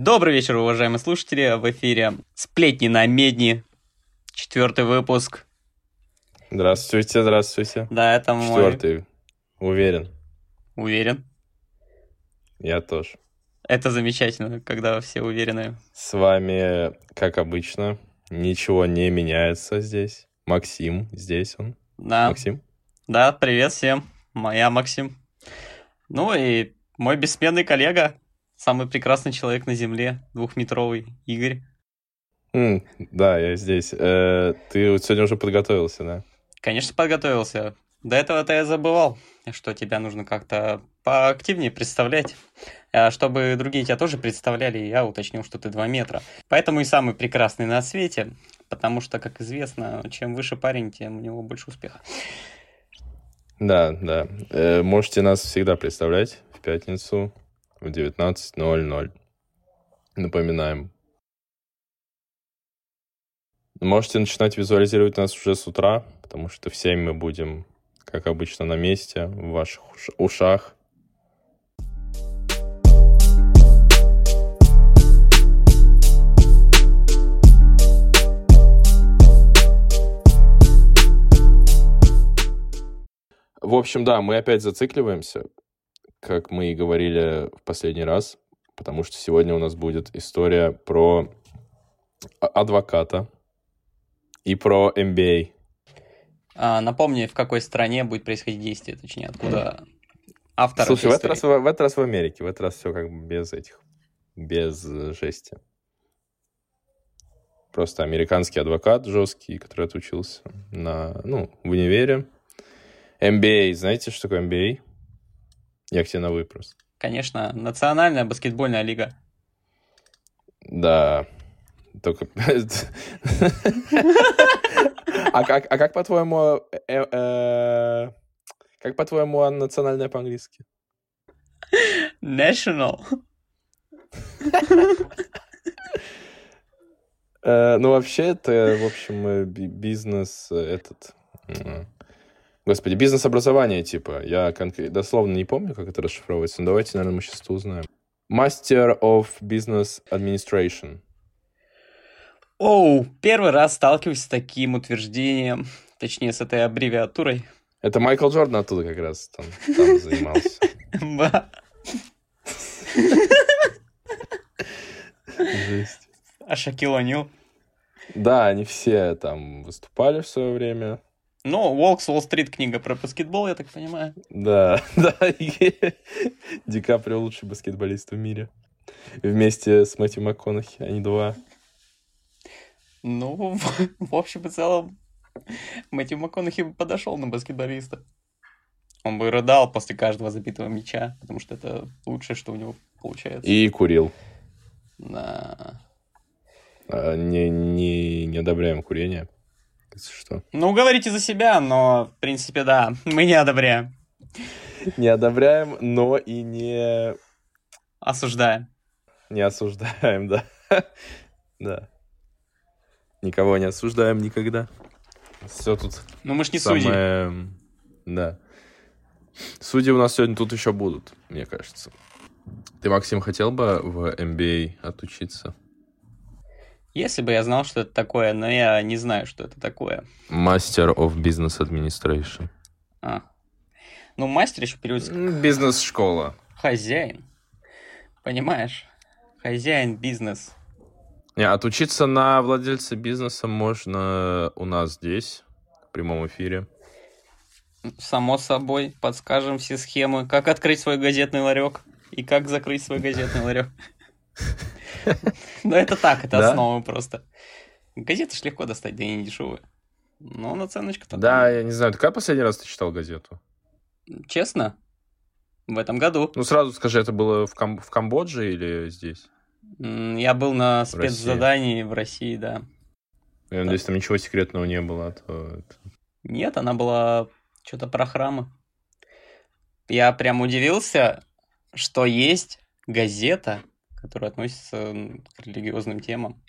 Добрый вечер, уважаемые слушатели. В эфире «Сплетни на медни». Четвертый выпуск. Здравствуйте, здравствуйте. Да, это мой... Четвертый. Уверен. Уверен. Я тоже. Это замечательно, когда все уверены. С вами, как обычно, ничего не меняется здесь. Максим здесь он. Да. Максим? Да, привет всем. Моя Максим. Ну и мой бессменный коллега, самый прекрасный человек на Земле, двухметровый Игорь. М, да, я здесь. Э, ты вот сегодня уже подготовился, да? Конечно, подготовился. До этого-то я забывал, что тебя нужно как-то поактивнее представлять. А чтобы другие тебя тоже представляли, я уточнил, что ты 2 метра. Поэтому и самый прекрасный на свете, потому что, как известно, чем выше парень, тем у него больше успеха. Да, да. Э, можете нас всегда представлять в пятницу в 19.00. Напоминаем. Можете начинать визуализировать нас уже с утра, потому что в 7 мы будем, как обычно, на месте, в ваших уш- ушах. В общем, да, мы опять зацикливаемся, как мы и говорили в последний раз, потому что сегодня у нас будет история про а- адвоката и про MBA. А, напомни, в какой стране будет происходить действие, точнее, откуда автор Слушай, в этот, раз, в, в этот раз в Америке, в этот раз все как бы без этих, без э, жести. Просто американский адвокат жесткий, который отучился на, ну, в универе. MBA, знаете, что такое MBA? Я к тебе на выпрос. Конечно, Национальная баскетбольная лига. Да. Только... А как, а как по-твоему... э, э, Как по-твоему а, национальная по-английски? National. Э, Ну, вообще, это, в общем, би- бизнес этот... Господи, бизнес-образование, типа. Я конкре- дословно не помню, как это расшифровывается, но давайте, наверное, мы сейчас это узнаем. Master of Business Administration. Оу, первый раз сталкиваюсь с таким утверждением, точнее, с этой аббревиатурой. Это Майкл Джордан оттуда как раз там, там занимался. Жесть. А Шакил? Да, они все там выступали в свое время. Ну, Волкс Уолл-стрит книга про баскетбол, я так понимаю. Да, да. Ди Каприо лучший баскетболист в мире. Вместе с Мэтью МакКонахи, они два. Ну, в, в общем и целом, Мэтью МакКонахи бы подошел на баскетболиста. Он бы рыдал после каждого забитого мяча, потому что это лучшее, что у него получается. И курил. Да. А, Не, не, не одобряем курение. Если что. Ну, говорите за себя, но, в принципе, да, мы не одобряем. Не одобряем, но и не, Осуждаем. не осуждаем, да. Да. Никого не осуждаем никогда. Все тут Ну, мы ж не судьи. самое... Да. Судьи у нас сегодня тут еще будут, мне кажется. Ты, Максим, хотел бы в MBA отучиться? Если бы я знал, что это такое, но я не знаю, что это такое. Master of Business Administration. А. Ну, мастер еще переводится как Бизнес-школа. хозяин. Понимаешь? Хозяин, бизнес. Не, отучиться на владельца бизнеса можно у нас здесь, в прямом эфире. Само собой, подскажем все схемы, как открыть свой газетный ларек и как закрыть свой газетный ларек. Ну, это так, это Да? основа просто. Газеты ж легко достать, да и не дешевые. Но наценочка-то... Да, я не знаю, ты когда последний раз ты читал газету? Честно, в этом году. Ну, сразу скажи, это было в, Кам- в Камбодже или здесь? Я был на В России. спецзадании в России, да. Я надеюсь, там ничего секретного не было. а то это- Нет, она была что-то про храмы. Я прям удивился, что есть газета, которая относится м, к религиозным темам.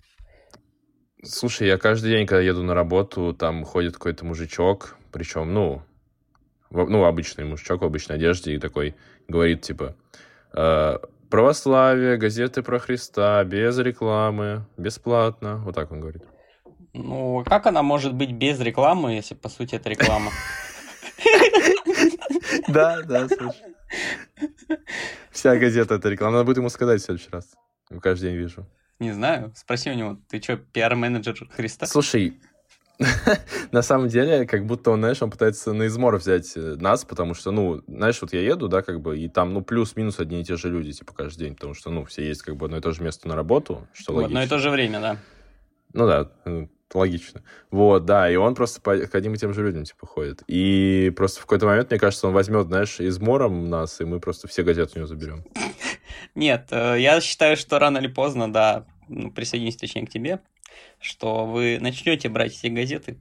Слушай, я каждый день, когда еду на работу, там ходит какой-то мужичок, причем, ну, в- ну, обычный мужичок в обычной одежде, и такой говорит, типа, «Э, православие, газеты про Христа, без рекламы, бесплатно. Вот так он говорит. Ну, как она может быть без рекламы, если по сути это реклама? Да, да, слушай. Вся газета это реклама. Надо будет ему сказать в следующий раз. Каждый день вижу. Не знаю, спроси у него, ты что, пиар-менеджер Христа? Слушай, на самом деле, как будто он, знаешь, он пытается на измор взять э, нас, потому что, ну, знаешь, вот я еду, да, как бы, и там, ну, плюс-минус одни и те же люди, типа, каждый день, потому что, ну, все есть, как бы, одно и то же место на работу, что В логично. одно и то же время, да. Ну да, э, логично. Вот, да, и он просто по, к одним и тем же людям, типа, ходит. И просто в какой-то момент, мне кажется, он возьмет, знаешь, измором нас, и мы просто все газеты у него заберем. Нет, э, я считаю, что рано или поздно, да, ну, присоединюсь точнее к тебе, что вы начнете брать эти газеты,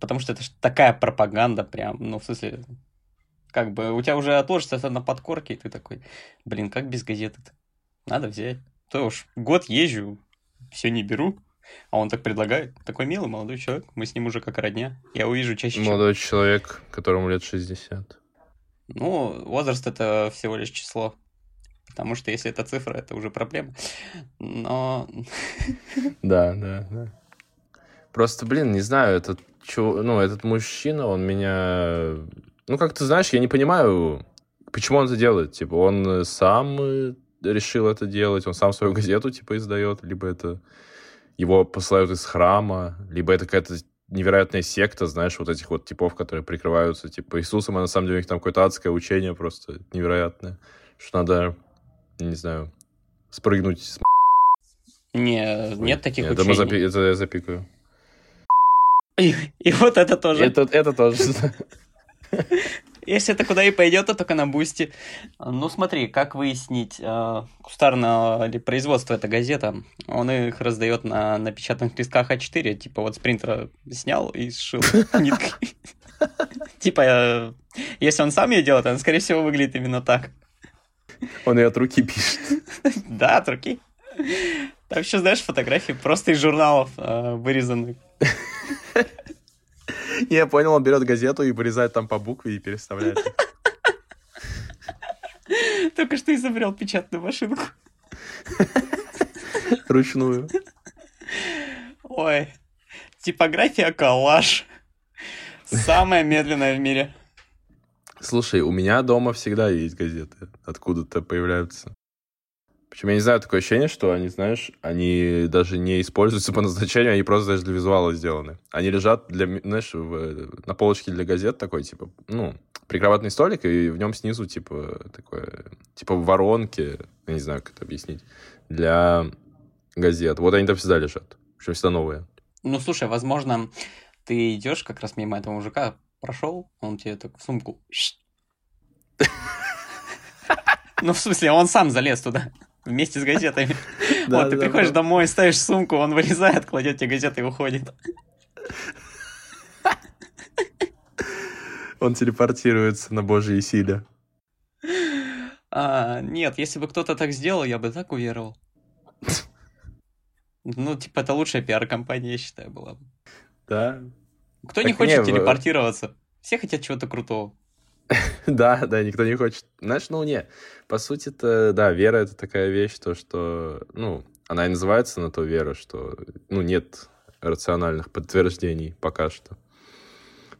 потому что это ж такая пропаганда прям, ну, в смысле, как бы у тебя уже отложится это на подкорке, и ты такой, блин, как без газеты-то? Надо взять. То уж год езжу, все не беру, а он так предлагает. Такой милый молодой человек, мы с ним уже как родня. Я увижу чаще, чем... Молодой человек, которому лет 60. Ну, возраст это всего лишь число. Потому что если это цифра, это уже проблема. Но... Да, да, да. Просто, блин, не знаю, этот, ну, этот мужчина, он меня... Ну, как ты знаешь, я не понимаю, почему он это делает. Типа, он сам э, решил это делать, он сам свою газету, типа, издает, либо это его посылают из храма, либо это какая-то невероятная секта, знаешь, вот этих вот типов, которые прикрываются, типа, Иисусом, а на самом деле у них там какое-то адское учение просто невероятное, что надо, не знаю, спрыгнуть с Не, нет таких это, учений. мы запи- это я запикаю. И, и вот это тоже. Это, это тоже. Если это куда и пойдет, то только на бусте. Ну смотри, как выяснить, э, кустарного ли производства эта газета. Он их раздает на напечатанных листках А4, типа вот с принтера снял и сшил ниткой. Типа, э, если он сам ее делает, она, скорее всего, выглядит именно так. Он ее от руки пишет. Да, от руки. Там еще, знаешь, фотографии просто из журналов э, вырезаны. Я понял, он берет газету и вырезает там по букве и переставляет. Только что изобрел печатную машинку. Ручную. Ой, типография коллаж. Самая медленная в мире. Слушай, у меня дома всегда есть газеты. Откуда-то появляются. Причем я не знаю, такое ощущение, что они, знаешь, они даже не используются по назначению, они просто даже для визуала сделаны. Они лежат для, знаешь, в, на полочке для газет такой, типа, ну, прикроватный столик, и в нем снизу, типа, такое, типа, воронки, я не знаю, как это объяснить, для газет. Вот они там всегда лежат. Причем всегда новые. Ну, слушай, возможно, ты идешь как раз мимо этого мужика, прошел, он тебе так в сумку. Ну, в смысле, он сам залез туда вместе с газетами. Вот, ты приходишь домой, ставишь сумку, он вырезает, кладет тебе газеты и уходит. Он телепортируется на божьей силе. А, нет, если бы кто-то так сделал, я бы так уверовал. Ну, типа, это лучшая пиар-компания, я считаю, была бы. Да, Кто не Так хочет не, телепортироваться? Все хотят чего-то крутого. Да, да, никто не хочет. Знаешь, ну не, по сути это, да, вера это такая вещь, то, что, ну, она и называется на то вера, что, ну, нет рациональных подтверждений пока что.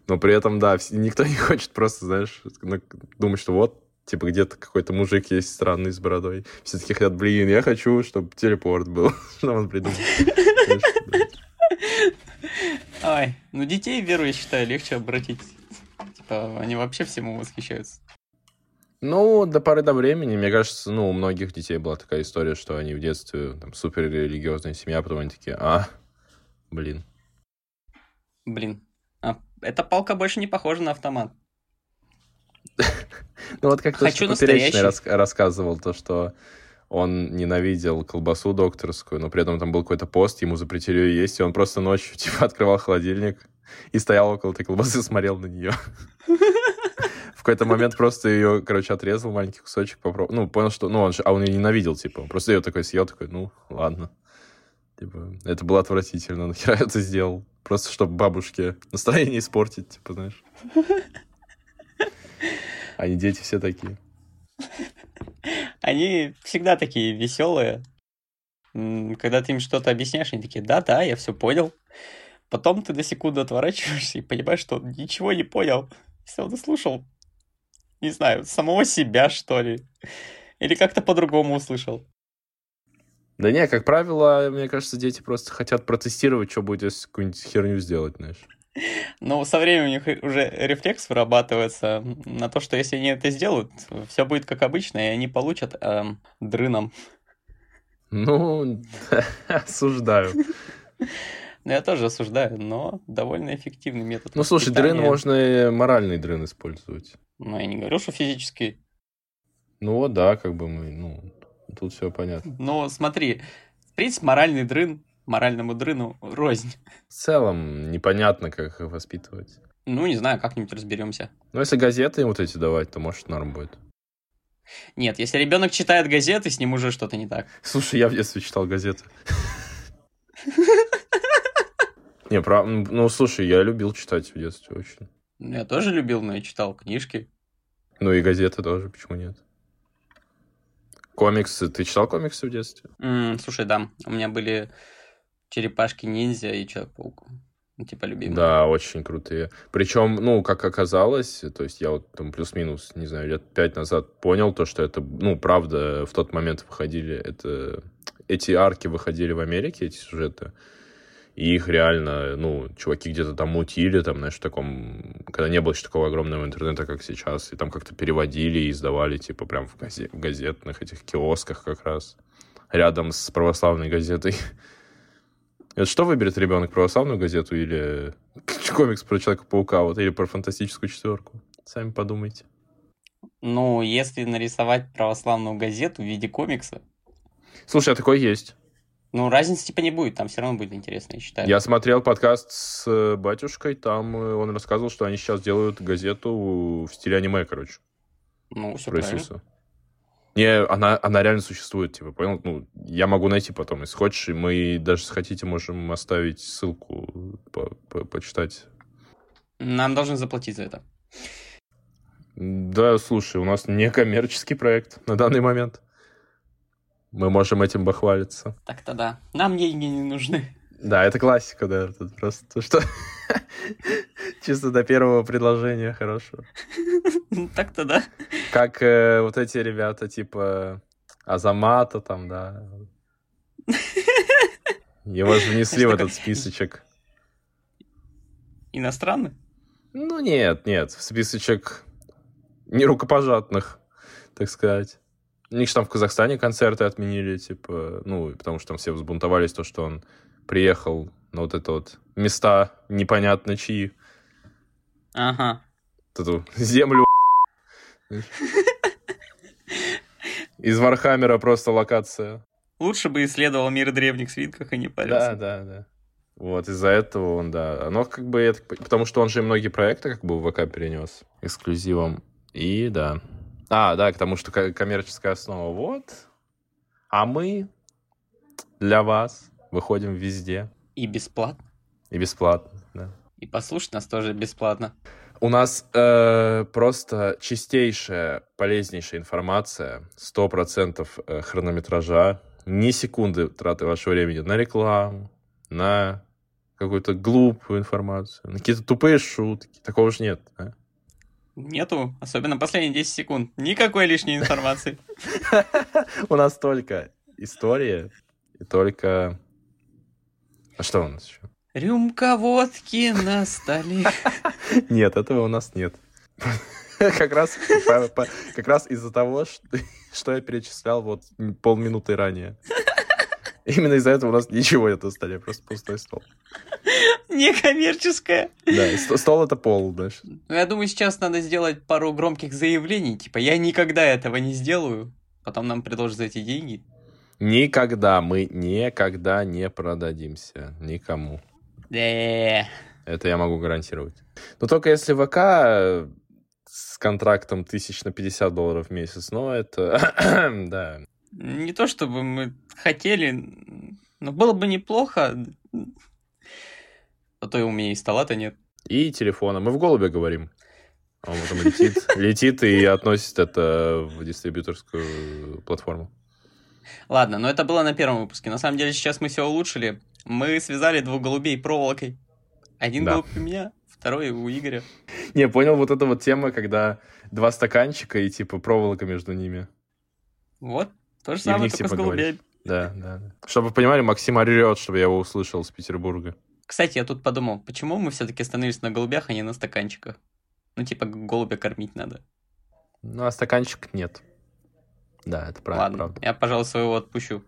Но при этом, да, никто не хочет просто, знаешь, думать, что вот, типа, где-то какой-то мужик есть странный с бородой. Все таки хотят, блин, я хочу, чтобы телепорт был. Что он придумал? Ай, ну детей веру, я считаю, легче обратить. Типа, они вообще всему восхищаются. Ну, до поры до времени, мне кажется, ну, у многих детей была такая история, что они в детстве там супер религиозная семья, а потом они такие, а, блин. Блин. А, эта палка больше не похожа на автомат. Ну, вот как-то Хочу настоящий. рас- рассказывал то, что он ненавидел колбасу докторскую, но при этом там был какой-то пост, ему запретили ее есть, и он просто ночью, типа, открывал холодильник и стоял около этой колбасы, смотрел на нее. В какой-то момент просто ее, короче, отрезал маленький кусочек, попробовал. Ну, понял, что... Ну, он же... А он ее ненавидел, типа. Он Просто ее такой съел, такой, ну, ладно. Типа, это было отвратительно, нахера я это сделал? Просто, чтобы бабушке настроение испортить, типа, знаешь. Они дети все такие. Они всегда такие веселые. Когда ты им что-то объясняешь, они такие, да-да, я все понял. Потом ты на секунду отворачиваешься и понимаешь, что он ничего не понял. Если он слушал, не знаю, самого себя, что ли. Или как-то по-другому услышал. Да не, как правило, мне кажется, дети просто хотят протестировать, что будет, если какую-нибудь херню сделать, знаешь. Ну, со временем у них уже рефлекс вырабатывается на то, что если они это сделают, все будет как обычно, и они получат эм, дрыном. Ну, осуждаю. Ну, я тоже осуждаю, но довольно эффективный метод. Ну, слушай, дрын можно и моральный дрын использовать. Ну, я не говорю, что физический. Ну, да, как бы мы, ну, тут все понятно. Ну, смотри, в принципе, моральный дрын моральному дрыну рознь. В целом, непонятно, как их воспитывать. Ну, не знаю, как-нибудь разберемся. Ну, если газеты вот эти давать, то, может, норм будет. Нет, если ребенок читает газеты, с ним уже что-то не так. Слушай, я в детстве читал газеты. Не, про... ну, слушай, я любил читать в детстве очень. Я тоже любил, но я читал книжки. Ну и газеты тоже, почему нет? Комиксы. Ты читал комиксы в детстве? Mm, слушай, да. У меня были черепашки-ниндзя и Человек-паук. Ну, типа любимые. Да, очень крутые. Причем, ну, как оказалось, то есть я вот там плюс-минус, не знаю, лет пять назад понял то, что это, ну, правда, в тот момент выходили, это, эти арки выходили в Америке, эти сюжеты, и их реально, ну, чуваки где-то там мутили, там, знаешь, в таком, когда не было еще такого огромного интернета, как сейчас, и там как-то переводили и издавали, типа, прям в, газет, в газетных этих киосках как раз, рядом с православной газетой. Это что выберет ребенок, православную газету или комикс про Человека-паука, вот, или про фантастическую четверку? Сами подумайте. Ну, если нарисовать православную газету в виде комикса... Слушай, а такой есть. Ну, разницы типа не будет, там все равно будет интересно, я считаю. Я смотрел подкаст с э, батюшкой, там э, он рассказывал, что они сейчас делают газету в стиле аниме, короче. Ну, все правильно. Иисуса. Не, она, она реально существует, типа, понял? Ну, я могу найти потом, если хочешь, мы даже, если хотите, можем оставить ссылку по -по почитать. Нам должны заплатить за это. Да, слушай, у нас не коммерческий проект на данный момент. Мы можем этим похвалиться. Так-то да. Нам деньги не нужны. Да, это классика, да. Тут просто что чисто до первого предложения хорошо. Так-то да. Как э, вот эти ребята, типа Азамата там, да. Его же внесли в этот списочек. Иностранный? Ну нет, нет, в списочек нерукопожатных, так сказать. У них же там в Казахстане концерты отменили, типа, ну, потому что там все взбунтовались, то, что он приехал на вот это вот места непонятно чьи. Ага. Эту землю из Вархаммера просто локация. Лучше бы исследовал мир древних свитков и не парился. Да, да, да. Вот, из-за этого он, да. Оно как бы, это, потому что он же многие проекты как бы в ВК перенес эксклюзивом. И да. А, да, к тому, что коммерческая основа. Вот. А мы для вас выходим везде. И бесплатно. И бесплатно. И послушать нас тоже бесплатно. У нас э, просто чистейшая, полезнейшая информация, 100% э, хронометража, ни секунды траты вашего времени на рекламу, на какую-то глупую информацию, на какие-то тупые шутки. Такого же нет, да? Нету, особенно последние 10 секунд. Никакой лишней информации. У нас только история и только... А что у нас еще? Рюмка водки на столе. Нет, этого у нас нет. Как раз, как раз из-за того, что я перечислял вот полминуты ранее. Именно из-за этого у нас ничего нет на столе, просто пустой стол. Некоммерческая. Да, стол это пол, знаешь. Ну, я думаю, сейчас надо сделать пару громких заявлений, типа, я никогда этого не сделаю, потом нам предложат за эти деньги. Никогда, мы никогда не продадимся никому. Да. Это я могу гарантировать. Но только если ВК э, с контрактом тысяч на 50 долларов в месяц, но это... да. Не то чтобы мы хотели, но было бы неплохо. А то и у меня и стола-то нет. И телефона. Мы в голубе говорим. Он потом летит, летит и относит это в дистрибьюторскую платформу. Ладно, но это было на первом выпуске. На самом деле сейчас мы все улучшили. Мы связали двух голубей проволокой. Один Да. голубь у меня, второй у Игоря. Не, понял, вот эта вот тема, когда два стаканчика и типа проволока между ними. Вот, то же И самое, них, только типа, с голубями. Да, да, да. Чтобы вы понимали, Максим орет, чтобы я его услышал с Петербурга. Кстати, я тут подумал, почему мы все-таки остановились на голубях, а не на стаканчиках? Ну, типа, голубя кормить надо. Ну, а стаканчик нет. Да, это правда, Ладно, правда. я, пожалуй, своего отпущу.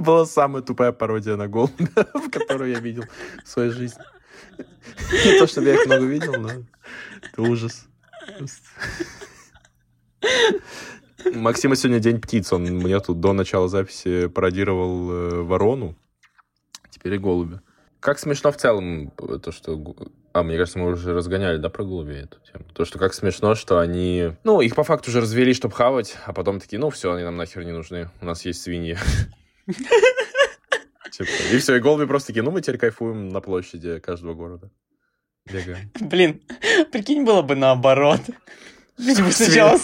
Это была самая тупая пародия на голубя, которую я видел в своей жизни. Не то, чтобы я их много видел, но это ужас. Максима сегодня день птиц. Он мне тут до начала записи пародировал э, ворону. Теперь и голубя. Как смешно в целом э, то, что... А, мне кажется, мы уже разгоняли, да, про голубей эту тему? То, что как смешно, что они... Ну, их по факту уже развели, чтобы хавать, а потом такие, ну, все, они нам нахер не нужны. У нас есть свиньи. Типа, И все, и голуби просто такие, ну, мы теперь кайфуем на площади каждого города. Бегаем. Блин, прикинь, было бы наоборот. Люди бы сначала...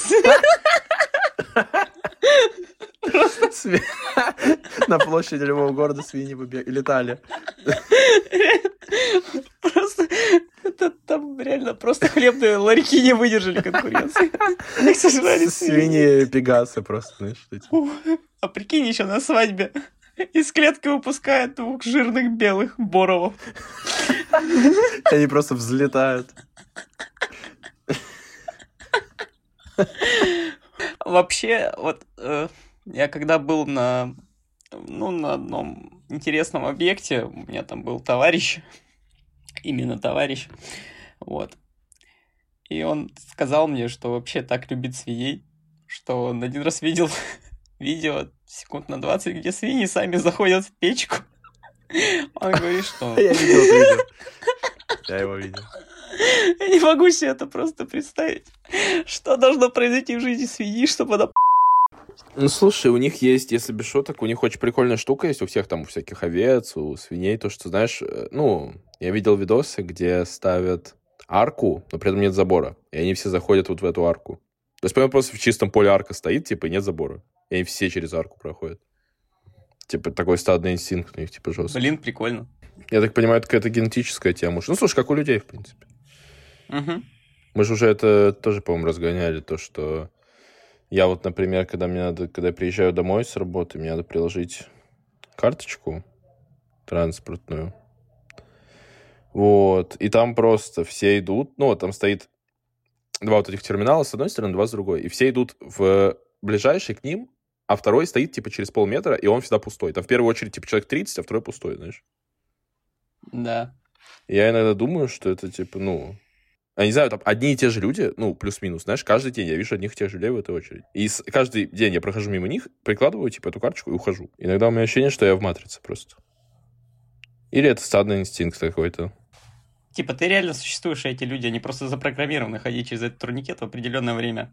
с- Сви- На площади любого города свиньи летали. Просто... Это там реально просто хлебные ларьки не выдержали конкуренции. Их сожрали свиньи. Свиньи пегасы просто, знаешь. А прикинь, еще на свадьбе из клетки выпускают двух жирных белых боровов. Они просто взлетают. Вообще, вот э, я когда был на, ну, на одном интересном объекте, у меня там был товарищ, именно товарищ, вот. И он сказал мне, что вообще так любит свиней, что он один раз видел видео секунд на 20, где свиньи сами заходят в печку. Он говорит, что Я видел это видео. Я его видел. Я не могу себе это просто представить. Что должно произойти в жизни свиньи, чтобы она Ну, слушай, у них есть, если без шуток, у них очень прикольная штука есть у всех там, у всяких овец, у свиней, то, что, знаешь, э, ну, я видел видосы, где ставят арку, но при этом нет забора, и они все заходят вот в эту арку. То есть, прямо просто в чистом поле арка стоит, типа, и нет забора. И они все через арку проходят. Типа, такой стадный инстинкт у них, типа, жесткий. Блин, прикольно. Я так понимаю, это какая-то генетическая тема. Ну, слушай, как у людей, в принципе. Мгм. Мы же уже это тоже, по-моему, разгоняли, то, что я вот, например, когда мне надо, когда я приезжаю домой с работы, мне надо приложить карточку транспортную. Вот. И там просто все идут, ну, там стоит два вот этих терминала с одной стороны, два с другой. И все идут в ближайший к ним, а второй стоит, типа, через полметра, и он всегда пустой. Там в первую очередь, типа, человек 30, а второй пустой, знаешь. Да. Я иногда думаю, что это, типа, ну... Я не знаю, там одни и те же люди, ну, плюс-минус, знаешь, каждый день я вижу одних и тех же людей в этой очереди. И с- каждый день я прохожу мимо них, прикладываю, типа, эту карточку и ухожу. Иногда у меня ощущение, что я в матрице просто. Или это стадный инстинкт какой-то. Типа, ты реально существуешь, а эти люди, они просто запрограммированы ходить через этот турникет в определенное время.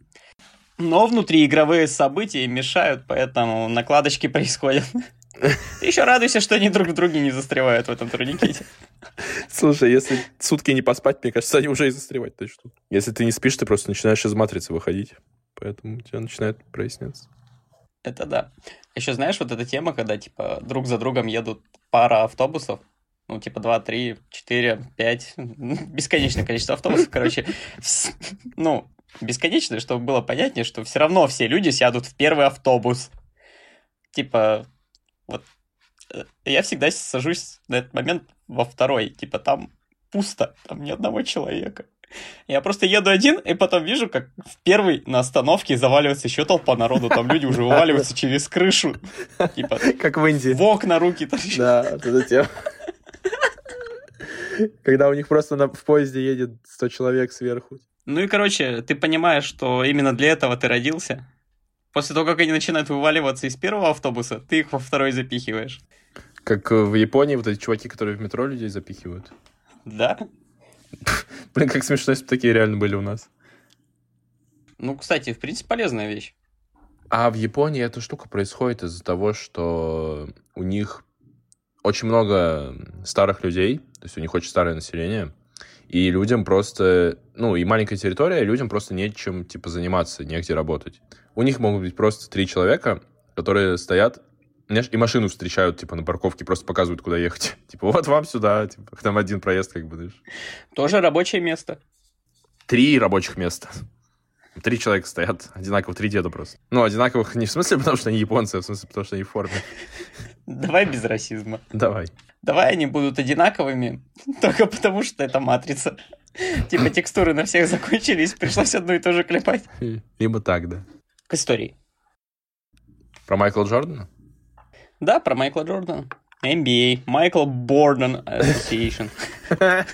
Но внутриигровые события им мешают, поэтому накладочки происходят. Ты еще радуйся, что они друг в друге не застревают в этом турникете. Слушай, если сутки не поспать, мне кажется, они уже и застревать начнут. Если ты не спишь, ты просто начинаешь из матрицы выходить. Поэтому у тебя начинает проясняться. Это да. Еще знаешь, вот эта тема, когда, типа, друг за другом едут пара автобусов, ну, типа, 2, 3, 4, 5, бесконечное количество автобусов, короче, ну, бесконечное, чтобы было понятнее, что все равно все люди сядут в первый автобус. Типа, вот, э, я всегда сажусь на этот момент во второй, типа, там пусто, там ни одного человека. Я просто еду один, и потом вижу, как в первый на остановке заваливается еще толпа народу, там люди уже вываливаются через крышу, типа, Как в Индии. в окна руки торчат. Да, вот эта тема. Когда у них просто на- в поезде едет 100 человек сверху. Ну и, короче, ты понимаешь, что именно для этого ты родился. После того, как они начинают вываливаться из первого автобуса, ты их во второй запихиваешь. Как э, в Японии вот эти чуваки, которые в метро людей запихивают. Да? Блин, как смешно, если бы такие реально были у нас. Ну, кстати, в принципе, полезная вещь. А в Японии эта штука происходит из-за того, что у них очень много старых людей, то есть у них очень старое население, и людям просто, ну, и маленькая территория, и людям просто нечем, типа, заниматься, негде работать. У них могут быть просто три человека, которые стоят знаешь, и машину встречают, типа, на парковке, просто показывают, куда ехать. Типа, вот вам сюда, типа, там один проезд, как бы, знаешь. Тоже рабочее место. Три рабочих места. Три человека стоят, одинаково, три деда просто. Ну, одинаковых не в смысле, потому что они японцы, а в смысле, потому что они в форме. Давай без расизма. Давай. Давай они будут одинаковыми, только потому что это матрица. Типа текстуры на всех закончились, пришлось одно и то же клепать. Либо так, да. К истории. Про Майкла Джордана? Да, про Майкла Джордана. NBA, Майкл Борден Association.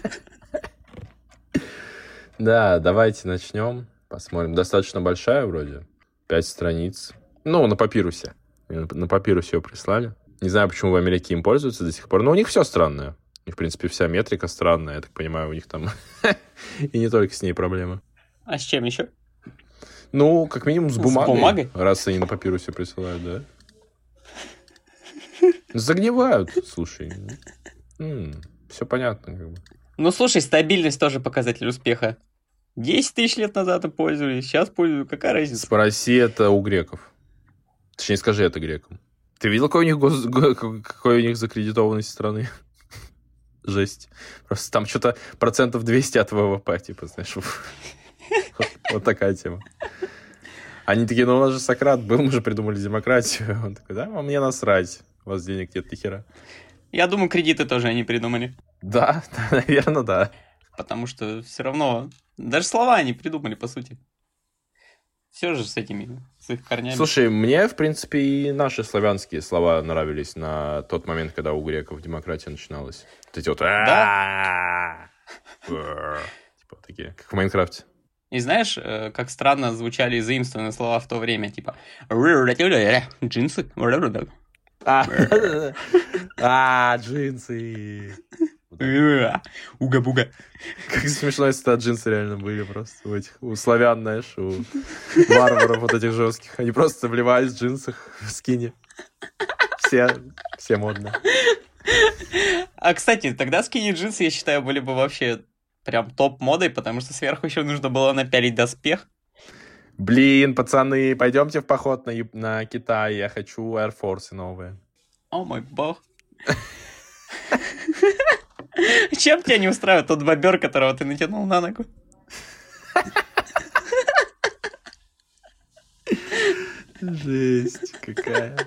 Да, давайте начнем. Посмотрим. Достаточно большая вроде. Пять страниц. Ну, на папирусе. На папирусе ее прислали. Не знаю, почему в Америке им пользуются до сих пор, но у них все странное. И, в принципе, вся метрика странная. Я так понимаю, у них там и не только с ней проблемы. А с чем еще? Ну, как минимум с бумагой. С бумагой? Раз они на папирусе присылают, да. Загнивают, слушай. все понятно, как бы. Ну, слушай, стабильность тоже показатель успеха. 10 тысяч лет назад и пользовались, сейчас пользуют. Какая разница? Спроси это у греков. Точнее, скажи это грекам. Ты видел, какой у них, гос... какой у них закредитованность страны? Жесть. Просто там что-то процентов 200 от ВВП, типа, знаешь. Вот такая тема. Они такие, ну у нас же Сократ был, мы же придумали демократию. Он такой, да, а мне насрать, у вас денег нет хера. Я думаю, кредиты тоже они придумали. Да, наверное, да. Потому что все равно, даже слова они придумали, по сути. Все же с этими, с их корнями. Слушай, мне, в принципе, и наши славянские слова нравились на тот момент, когда у греков демократия начиналась. Вот эти вот... Да? Типа такие, как в Майнкрафте. И знаешь, э, как странно звучали заимствованные слова в то время, типа джинсы. А, джинсы. Уга-буга. Как смешно, если это джинсы реально были просто у этих, у славян, знаешь, у варваров вот этих жестких. Они просто вливались в джинсах в скине. Все, все модно. А, кстати, тогда скини джинсы, я считаю, были бы вообще прям топ модой, потому что сверху еще нужно было напялить доспех. Блин, пацаны, пойдемте в поход на, на Китай, я хочу Air Force новые. О мой бог. Чем тебя не устраивает тот бобер, которого ты натянул на ногу? Жесть какая.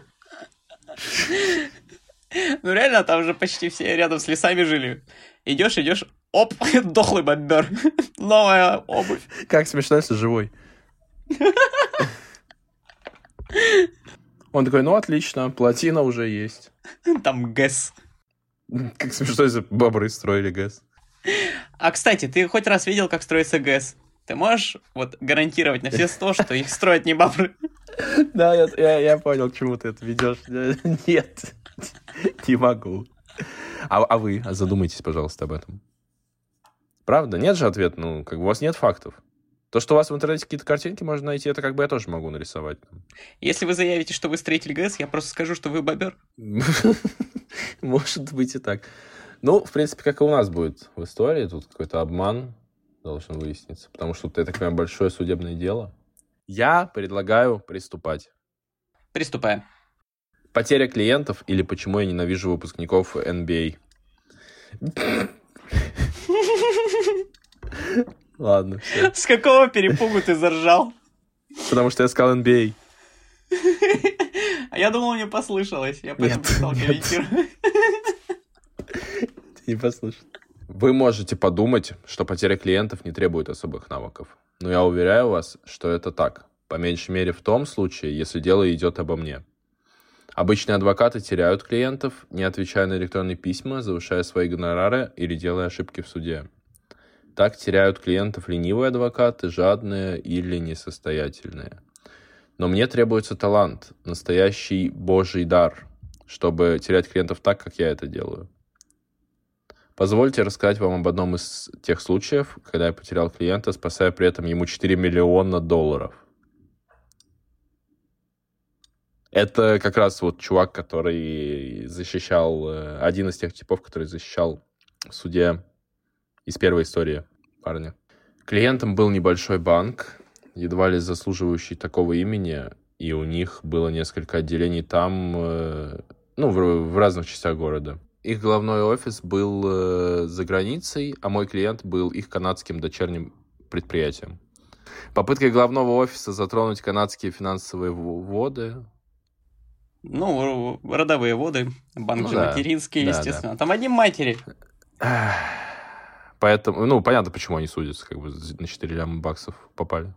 Ну реально, там же почти все рядом с лесами жили. Идешь, идешь, оп, дохлый бомбер. Новая обувь. Как смешно, если живой. Он такой, ну отлично, плотина уже есть. Там ГЭС. Как смешно, если бобры строили ГЭС. А, кстати, ты хоть раз видел, как строится ГЭС? Ты можешь вот гарантировать на все сто, что их строят не бобры? Да, я, я, я понял, к чему ты это ведешь. Нет, не могу. А, а вы задумайтесь, пожалуйста, об этом. Правда? Нет же ответа? Ну, как бы у вас нет фактов. То, что у вас в интернете какие-то картинки можно найти, это как бы я тоже могу нарисовать. Если вы заявите, что вы строитель ГЭС, я просто скажу, что вы бобер. Может быть и так. Ну, в принципе, как и у нас будет в истории, тут какой-то обман должен выясниться, потому что так понимаю, большое судебное дело. Я предлагаю приступать. Приступаем. Потеря клиентов или почему я ненавижу выпускников NBA. Ладно, все. С какого перепугу ты заржал? Потому что я сказал NBA. А я думал, мне послышалось. Я поэтому стал комментировать. Не послушал. Вы можете подумать, что потеря клиентов не требует особых навыков. Но я уверяю вас, что это так. По меньшей мере в том случае, если дело идет обо мне. Обычные адвокаты теряют клиентов, не отвечая на электронные письма, завышая свои гонорары или делая ошибки в суде. Так теряют клиентов ленивые адвокаты, жадные или несостоятельные. Но мне требуется талант, настоящий божий дар, чтобы терять клиентов так, как я это делаю. Позвольте рассказать вам об одном из тех случаев, когда я потерял клиента, спасая при этом ему 4 миллиона долларов. Это как раз вот чувак, который защищал... э, Один из тех типов, который защищал в суде из первой истории парня. Клиентом был небольшой банк, едва ли заслуживающий такого имени, и у них было несколько отделений там, э, ну, в, в разных частях города. Их головной офис был э, за границей, а мой клиент был их канадским дочерним предприятием. Попытка главного офиса затронуть канадские финансовые воды. Ну, родовые воды, банк Ну же да, материнский, да, естественно. Там одни матери. Поэтому, ну, понятно, почему они судятся, как бы на 4 ляма баксов попали.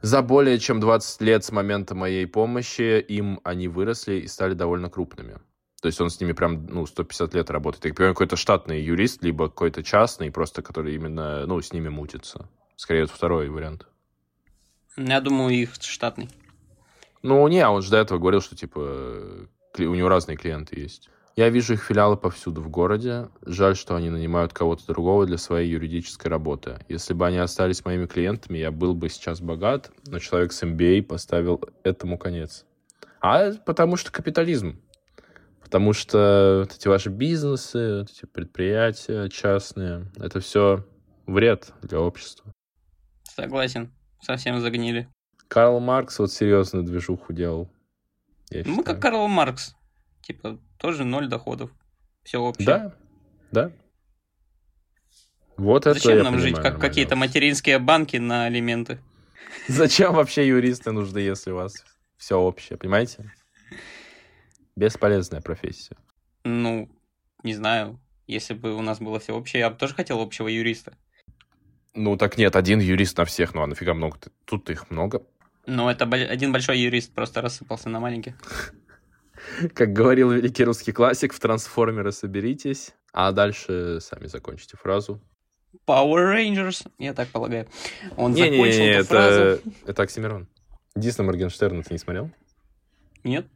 За более чем 20 лет с момента моей помощи им они выросли и стали довольно крупными. То есть он с ними прям, ну, 150 лет работает. Я понимаю, какой-то штатный юрист, либо какой-то частный, просто который именно, ну, с ними мутится. Скорее, вот второй вариант. Я думаю, их штатный. Ну, не, он же до этого говорил, что, типа, у него разные клиенты есть. Я вижу их филиалы повсюду в городе. Жаль, что они нанимают кого-то другого для своей юридической работы. Если бы они остались моими клиентами, я был бы сейчас богат, но человек с MBA поставил этому конец. А потому что капитализм. Потому что вот эти ваши бизнесы, вот эти предприятия частные, это все вред для общества. Согласен. Совсем загнили. Карл Маркс вот серьезную движуху делал. я Мы считаю. как Карл Маркс. Типа, тоже ноль доходов. Все общее. Да, да. Вот это Зачем я нам жить, понимаю как нормально. какие-то материнские банки на алименты? Зачем вообще юристы нужны, если у вас все общее, понимаете? Бесполезная профессия. Ну, не знаю. Если бы у нас было все общее, я бы тоже хотел общего юриста. Ну, так нет, один юрист на всех, ну а нафига много? Тут их много. Но это один большой юрист просто рассыпался на маленьких. Как говорил великий русский классик, в трансформеры соберитесь, а дальше сами закончите фразу. Power Rangers, я так полагаю. Он Не-не-не, закончил эту фразу. это, это Оксимирон. Дисней Моргенштерна ты не смотрел? Нет?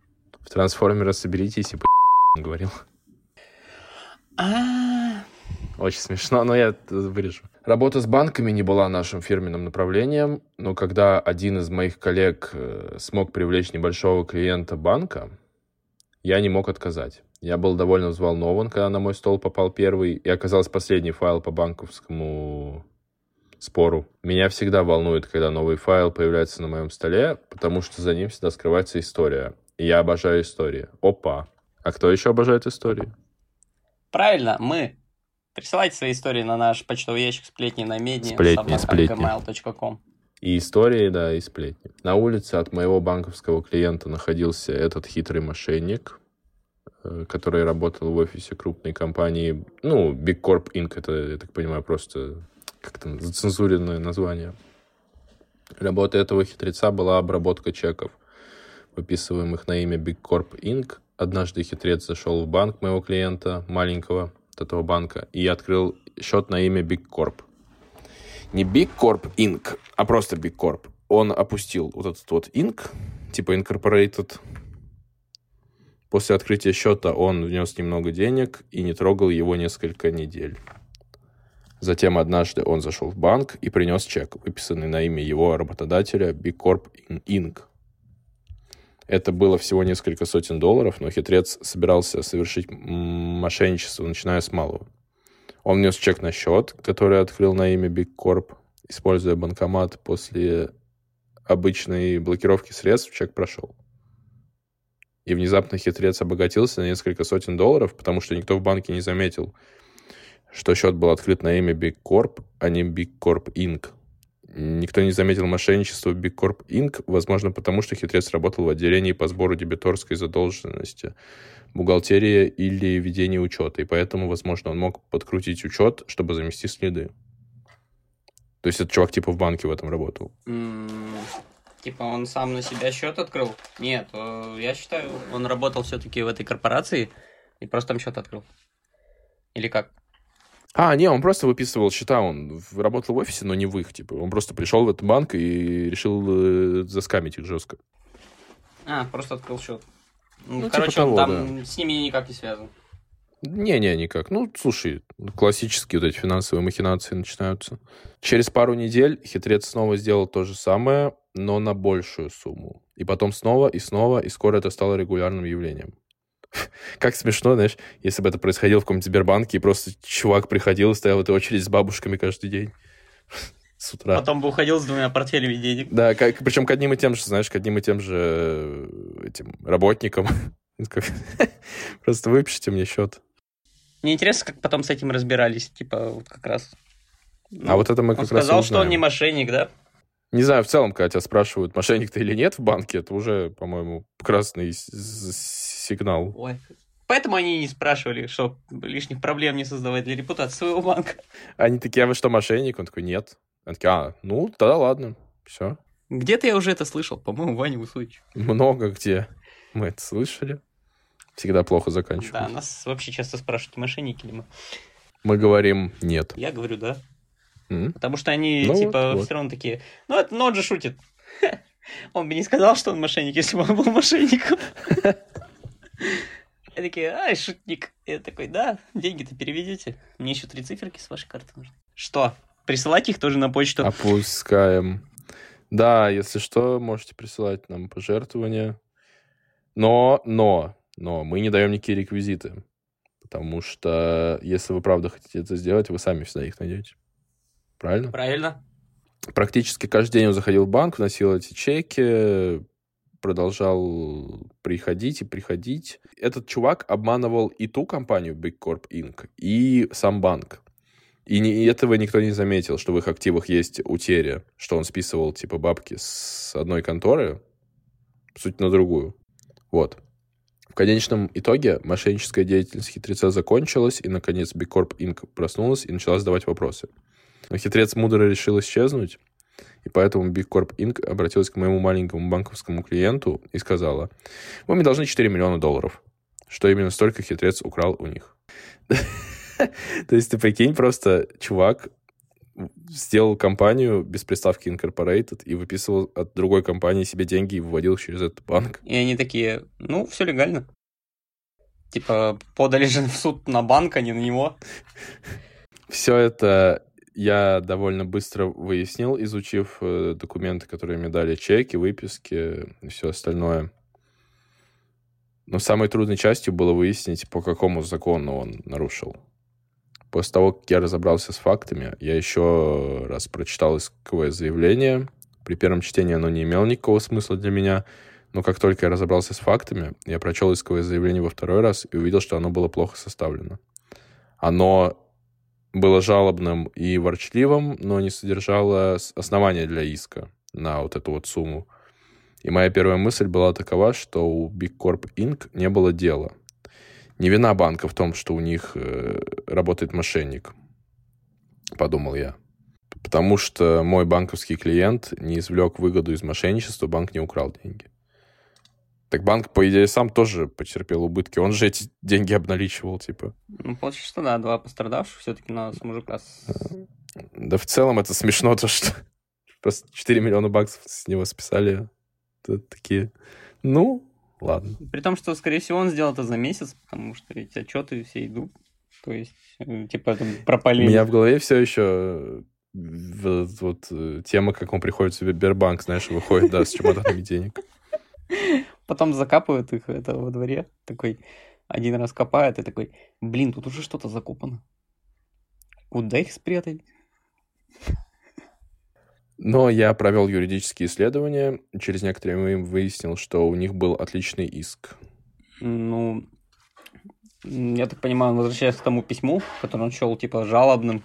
В трансформеры соберитесь и по он говорил. А, Очень смешно, но я это вырежу. Работа с банками не была нашим фирменным направлением, но когда один из моих коллег э, смог привлечь небольшого клиента банка, я не мог отказать. Я был довольно взволнован, когда на мой стол попал первый и оказался последний файл по банковскому спору. Меня всегда волнует, когда новый файл появляется на моем столе, потому что за ним всегда скрывается история. И я обожаю истории. Опа! А кто еще обожает истории? правильно, мы. Присылайте свои истории на наш почтовый ящик сплетни на медне. Сплетни, сплетни. И истории, да, и сплетни. На улице от моего банковского клиента находился этот хитрый мошенник, э, который работал в офисе крупной компании, ну, Big Corp Inc., это, я так понимаю, просто как там, зацензуренное название. Работа этого хитреца была обработка чеков, выписываемых на имя Big Corp Inc. Однажды хитрец зашел в банк моего клиента, маленького от этого банка, и открыл счет на имя Big Corp не Big Corp Inc., а просто Big Corp. Он опустил вот этот вот Inc., типа Incorporated. После открытия счета он внес немного денег и не трогал его несколько недель. Затем однажды он зашел в банк и принес чек, выписанный на имя его работодателя Big Corp Inc. Это было всего несколько сотен долларов, но хитрец собирался совершить мошенничество, начиная с малого. Он внес чек на счет, который открыл на имя Corp. Используя банкомат после обычной блокировки средств, чек прошел. И внезапно хитрец обогатился на несколько сотен долларов, потому что никто в банке не заметил, что счет был открыт на имя Big Corp, а не Big Corp Inc. Никто не заметил мошенничества в Big Corp Inc., возможно, потому что хитрец работал в отделении по сбору дебиторской задолженности, бухгалтерия или ведение учета, и поэтому, возможно, он мог подкрутить учет, чтобы замести следы. То есть этот чувак типа в банке в этом работал. Типа он сам на себя счет открыл? Нет, э, я считаю, он работал все-таки в этой корпорации и просто там счет открыл. Или как? А, не, он просто выписывал счета, он работал в офисе, но не в их, типа. Он просто пришел в этот банк и решил э, заскамить их жестко. А, просто открыл счет. Ну, Ну, короче, типа он того, там с ними никак не связан. Не-не, никак. Ну, слушай, классические вот эти финансовые махинации начинаются. Через пару недель хитрец снова сделал то же самое, но на большую сумму. И потом снова и снова, и скоро это стало регулярным явлением. Как смешно, знаешь, если бы это происходило в каком-нибудь Сбербанке, и просто чувак приходил и стоял в этой очереди с бабушками каждый день с утра. Потом бы уходил с двумя портфелями денег. Да, как, причем к одним и тем же, знаешь, к одним и тем же э, этим работникам. Просто выпишите мне счет. Мне интересно, как потом с этим разбирались, типа, вот как раз. Ну, а вот это мы как он раз сказал, что он не мошенник, да? Не знаю, в целом, когда тебя спрашивают, мошенник ты или нет в банке, это уже, по-моему, красный сигнал. Ой. Поэтому они не спрашивали, что лишних проблем не создавать для репутации своего банка. Они такие, а вы что, мошенник? Он такой, нет. Они такие, а, ну, тогда ладно, все. Где-то я уже это слышал, по-моему, Ваня Усович. Много где мы это слышали. Всегда плохо заканчивается. Да, нас вообще часто спрашивают, мошенники ли мы. Мы говорим нет. Я говорю да. Mm-hmm. Потому что они, ну, типа, вот, все равно такие, ну, это, ну, он же шутит. Он бы не сказал, что он мошенник, если бы он был мошенником. Я такие, ай, шутник. Я такой, да, деньги-то переведете. Мне еще три циферки с вашей карты нужны. Что? Присылать их тоже на почту? Опускаем. Да, если что, можете присылать нам пожертвования. Но, но, но мы не даем никакие реквизиты. Потому что если вы правда хотите это сделать, вы сами всегда их найдете. Правильно? Правильно. Практически каждый день он заходил в банк, вносил эти чеки, продолжал приходить и приходить. Этот чувак обманывал и ту компанию Big Corp Inc., и сам банк. И, не, этого никто не заметил, что в их активах есть утеря, что он списывал, типа, бабки с одной конторы, суть на другую. Вот. В конечном итоге мошенническая деятельность хитреца закончилась, и, наконец, Corp Inc. проснулась и начала задавать вопросы. Но хитрец мудро решил исчезнуть, и поэтому Corp Inc. обратилась к моему маленькому банковскому клиенту и сказала, вы мне должны 4 миллиона долларов, что именно столько хитрец украл у них. То есть ты прикинь, просто чувак сделал компанию без приставки Incorporated и выписывал от другой компании себе деньги и выводил через этот банк. И они такие, ну, все легально. Типа, подали же в суд на банк, а не на него. Все это я довольно быстро выяснил, изучив э, документы, которые мне дали, чеки, выписки и все остальное. Но самой трудной частью было выяснить, по какому закону он нарушил. После того, как я разобрался с фактами, я еще раз прочитал исковое заявление. При первом чтении оно не имело никакого смысла для меня, но как только я разобрался с фактами, я прочел исковое заявление во второй раз и увидел, что оно было плохо составлено. Оно было жалобным и ворчливым, но не содержало основания для иска на вот эту вот сумму. И моя первая мысль была такова, что у Big Corp Inc. не было дела. Не вина банка в том, что у них э, работает мошенник, подумал я. Потому что мой банковский клиент не извлек выгоду из мошенничества, банк не украл деньги. Так банк, по идее, сам тоже потерпел убытки. Он же эти деньги обналичивал, типа. Ну, получается, что да, два пострадавших все-таки на с мужика. Да в целом это смешно, то, что просто 4 миллиона баксов с него списали. Это такие, ну, ладно. При том, что, скорее всего, он сделал это за месяц, потому что эти отчеты все идут. То есть, э, типа, это пропали. У меня в голове все еще вот, вот э, тема, как он приходит в Сбербанк, знаешь, выходит, да, с чемоданами денег. Потом закапывают их это во дворе. Такой один раз копают и такой, блин, тут уже что-то закопано. Куда их спрятать? Но я провел юридические исследования. Через некоторое время выяснил, что у них был отличный иск. Ну, я так понимаю, он возвращается к тому письму, которое он счел, типа, жалобным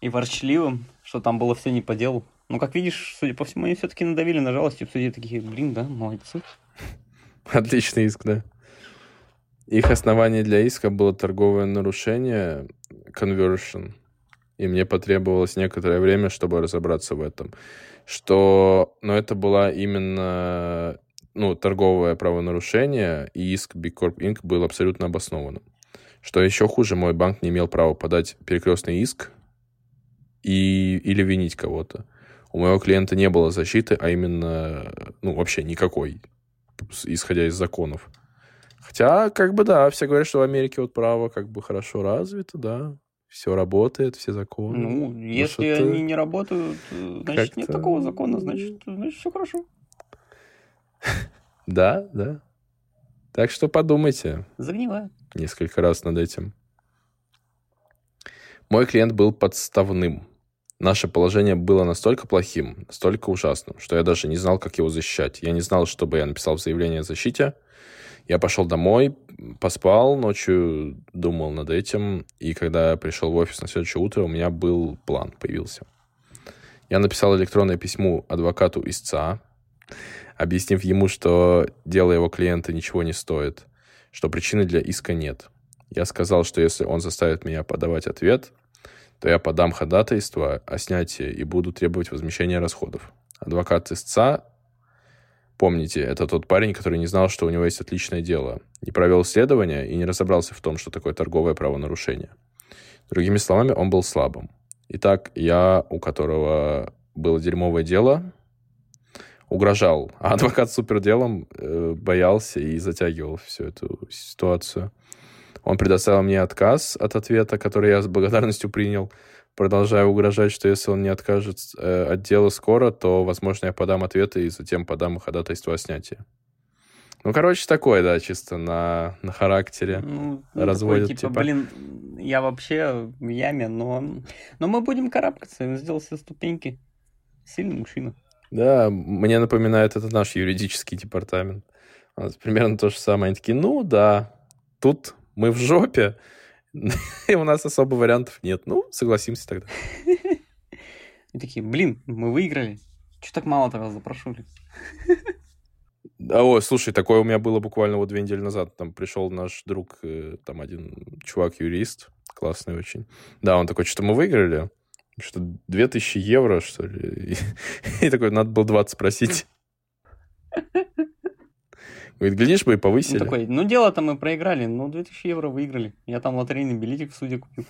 и ворчливым, что там было все не по делу. Ну, как видишь, судя по всему, они все-таки надавили на жалость, и суде такие, блин, да, молодцы. Отличный иск, да. Их основание для иска было торговое нарушение, conversion. И мне потребовалось некоторое время, чтобы разобраться в этом. Что, но это была именно ну, торговое правонарушение, и иск Big Corp Inc. был абсолютно обоснованным. Что еще хуже, мой банк не имел права подать перекрестный иск и, или винить кого-то у моего клиента не было защиты, а именно, ну, вообще никакой, исходя из законов. Хотя, как бы, да, все говорят, что в Америке вот право как бы хорошо развито, да, все работает, все законы. Ну, если что-то они не работают, э, значит, нет такого закона, значит, значит, все хорошо. Да, да. Так что подумайте Загнивает. несколько раз над этим. Мой клиент был подставным. Наше положение было настолько плохим, настолько ужасным, что я даже не знал, как его защищать. Я не знал, чтобы я написал заявление о защите. Я пошел домой, поспал, ночью думал над этим, и когда я пришел в офис на следующее утро, у меня был план, появился. Я написал электронное письмо адвокату истца, объяснив ему, что дело его клиента ничего не стоит, что причины для иска нет. Я сказал, что если он заставит меня подавать ответ, то я подам ходатайство о снятии и буду требовать возмещения расходов. Адвокат истца, помните, это тот парень, который не знал, что у него есть отличное дело, не провел исследования и не разобрался в том, что такое торговое правонарушение. Другими словами, он был слабым. Итак, я, у которого было дерьмовое дело, угрожал. А адвокат суперделом э, боялся и затягивал всю эту ситуацию. Он предоставил мне отказ от ответа, который я с благодарностью принял, продолжая угрожать, что если он не откажет э, от дела скоро, то, возможно, я подам ответы и затем подам ходатайство о снятии. Ну, короче, такое, да, чисто на, на характере. Ну, ну, Разводят, такой, типа, типа. блин, я вообще в яме, но, но мы будем карабкаться, он сделал все ступеньки. Сильный мужчина. Да, мне напоминает это наш юридический департамент. У нас примерно то же самое. Они такие, ну да, тут мы в жопе, и у нас особо вариантов нет. Ну, согласимся тогда. И такие, блин, мы выиграли. Че так мало-то вас запрошили? А, о, слушай, такое у меня было буквально вот две недели назад. Там пришел наш друг, э, там один чувак-юрист, классный очень. Да, он такой, что мы выиграли? Что, 2000 евро, что ли? И, и такой, надо было 20 спросить. Говорит, глядишь бы и Он повысили. такой, ну дело-то мы проиграли, ну 2000 евро выиграли. Я там лотерейный билетик в суде купил.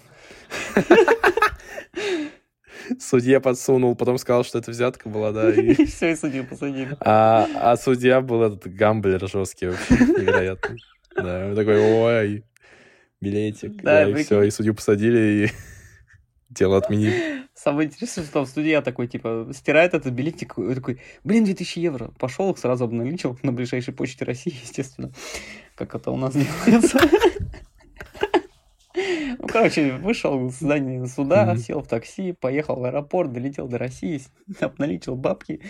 Судья подсунул, потом сказал, что это взятка была, да. И... Все, и судью посадили. А, а судья был этот гамблер жесткий вообще, невероятно. Да, он такой, ой, билетик. Да, и все, и судью посадили, и дело отменили. Самое интересное, что там судья такой, типа, стирает этот билетик, и такой, блин, 2000 евро. Пошел их сразу обналичил на ближайшей почте России, естественно. Как это у нас делается. Ну, короче, вышел из здания суда, Мгм. сел в такси, поехал в аэропорт, долетел до России, обналичил бабки,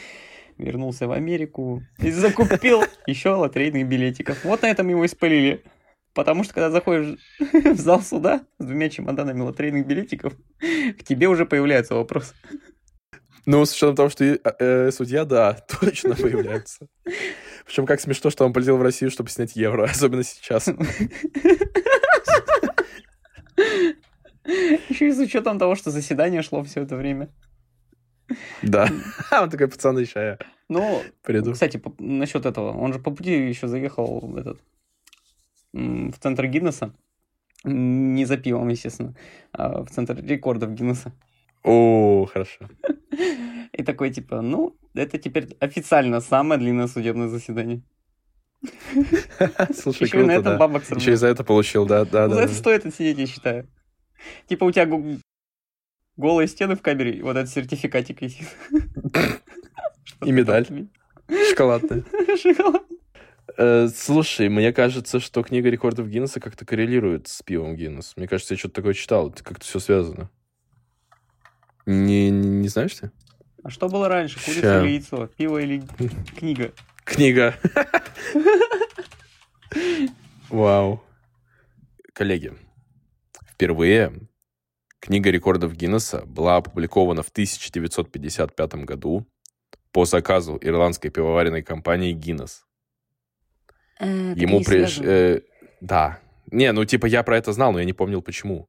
вернулся в Америку и закупил еще лотерейных билетиков. Вот на этом его и спалили. Потому что, когда заходишь в зал суда с двумя чемоданами лотерейных билетиков, к тебе уже появляется вопрос. Ну, с учетом того, что и, э, судья, да, точно появляется. Причем как смешно, что он полетел в Россию, чтобы снять евро, особенно сейчас. Еще и с учетом того, что заседание шло все это время. Да. Он такой, пацаны, ща я Ну, приду. кстати, насчет этого, он же по пути еще заехал в этот в центр Гиннесса. Не за пивом, естественно, а в центр рекордов Гиннесса. О, хорошо. И такой, типа, ну, это теперь официально самое длинное судебное заседание. Слушай, Еще и на круто, этом да. бабок Еще и за это получил, да, да, да. за это стоит отсидеть, я считаю. Типа у тебя голые стены в камере, и вот этот сертификатик висит. И медаль. Шоколадная. Шоколад. Э, Слушай, мне кажется, что книга рекордов Гиннесса как-то коррелирует с пивом Гиннесс. Мне кажется, я что-то такое читал. Это как-то все связано. Не, не, не знаешь ты? А что было раньше? Курица Ща. или яйцо? Пиво или книга? Книга. Вау. Коллеги, впервые книга рекордов Гиннесса была опубликована в 1955 году по заказу ирландской пивоваренной компании Guinness. Ему приш... э, да. Не, ну типа я про это знал, но я не помнил почему.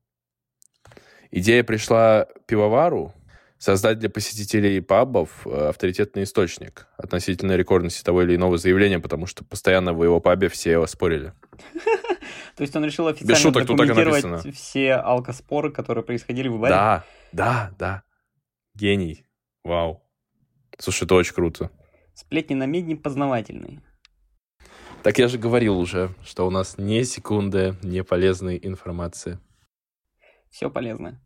Идея пришла пивовару создать для посетителей пабов э, авторитетный источник относительно рекордности того или иного заявления, потому что постоянно в его пабе все спорили. То есть он решил официально шуток, документировать все алкоспоры, которые происходили в баре. Да, да, да. Гений. Вау. Слушай, это очень круто. Сплетни на медне познавательные. Так я же говорил уже, что у нас ни секунды не полезной информации. Все полезное.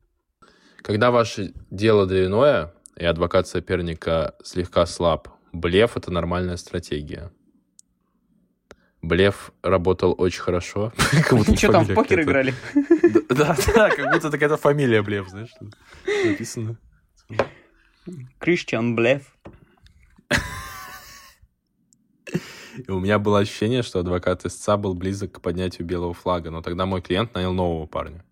Когда ваше дело длинное, и адвокат соперника слегка слаб, блеф — это нормальная стратегия. Блеф работал очень хорошо. Что там, в покер играли? Да, да, как будто такая фамилия Блеф, знаешь, написано. Кристиан Блеф. И у меня было ощущение, что адвокат истца был близок к поднятию белого флага, но тогда мой клиент нанял нового парня.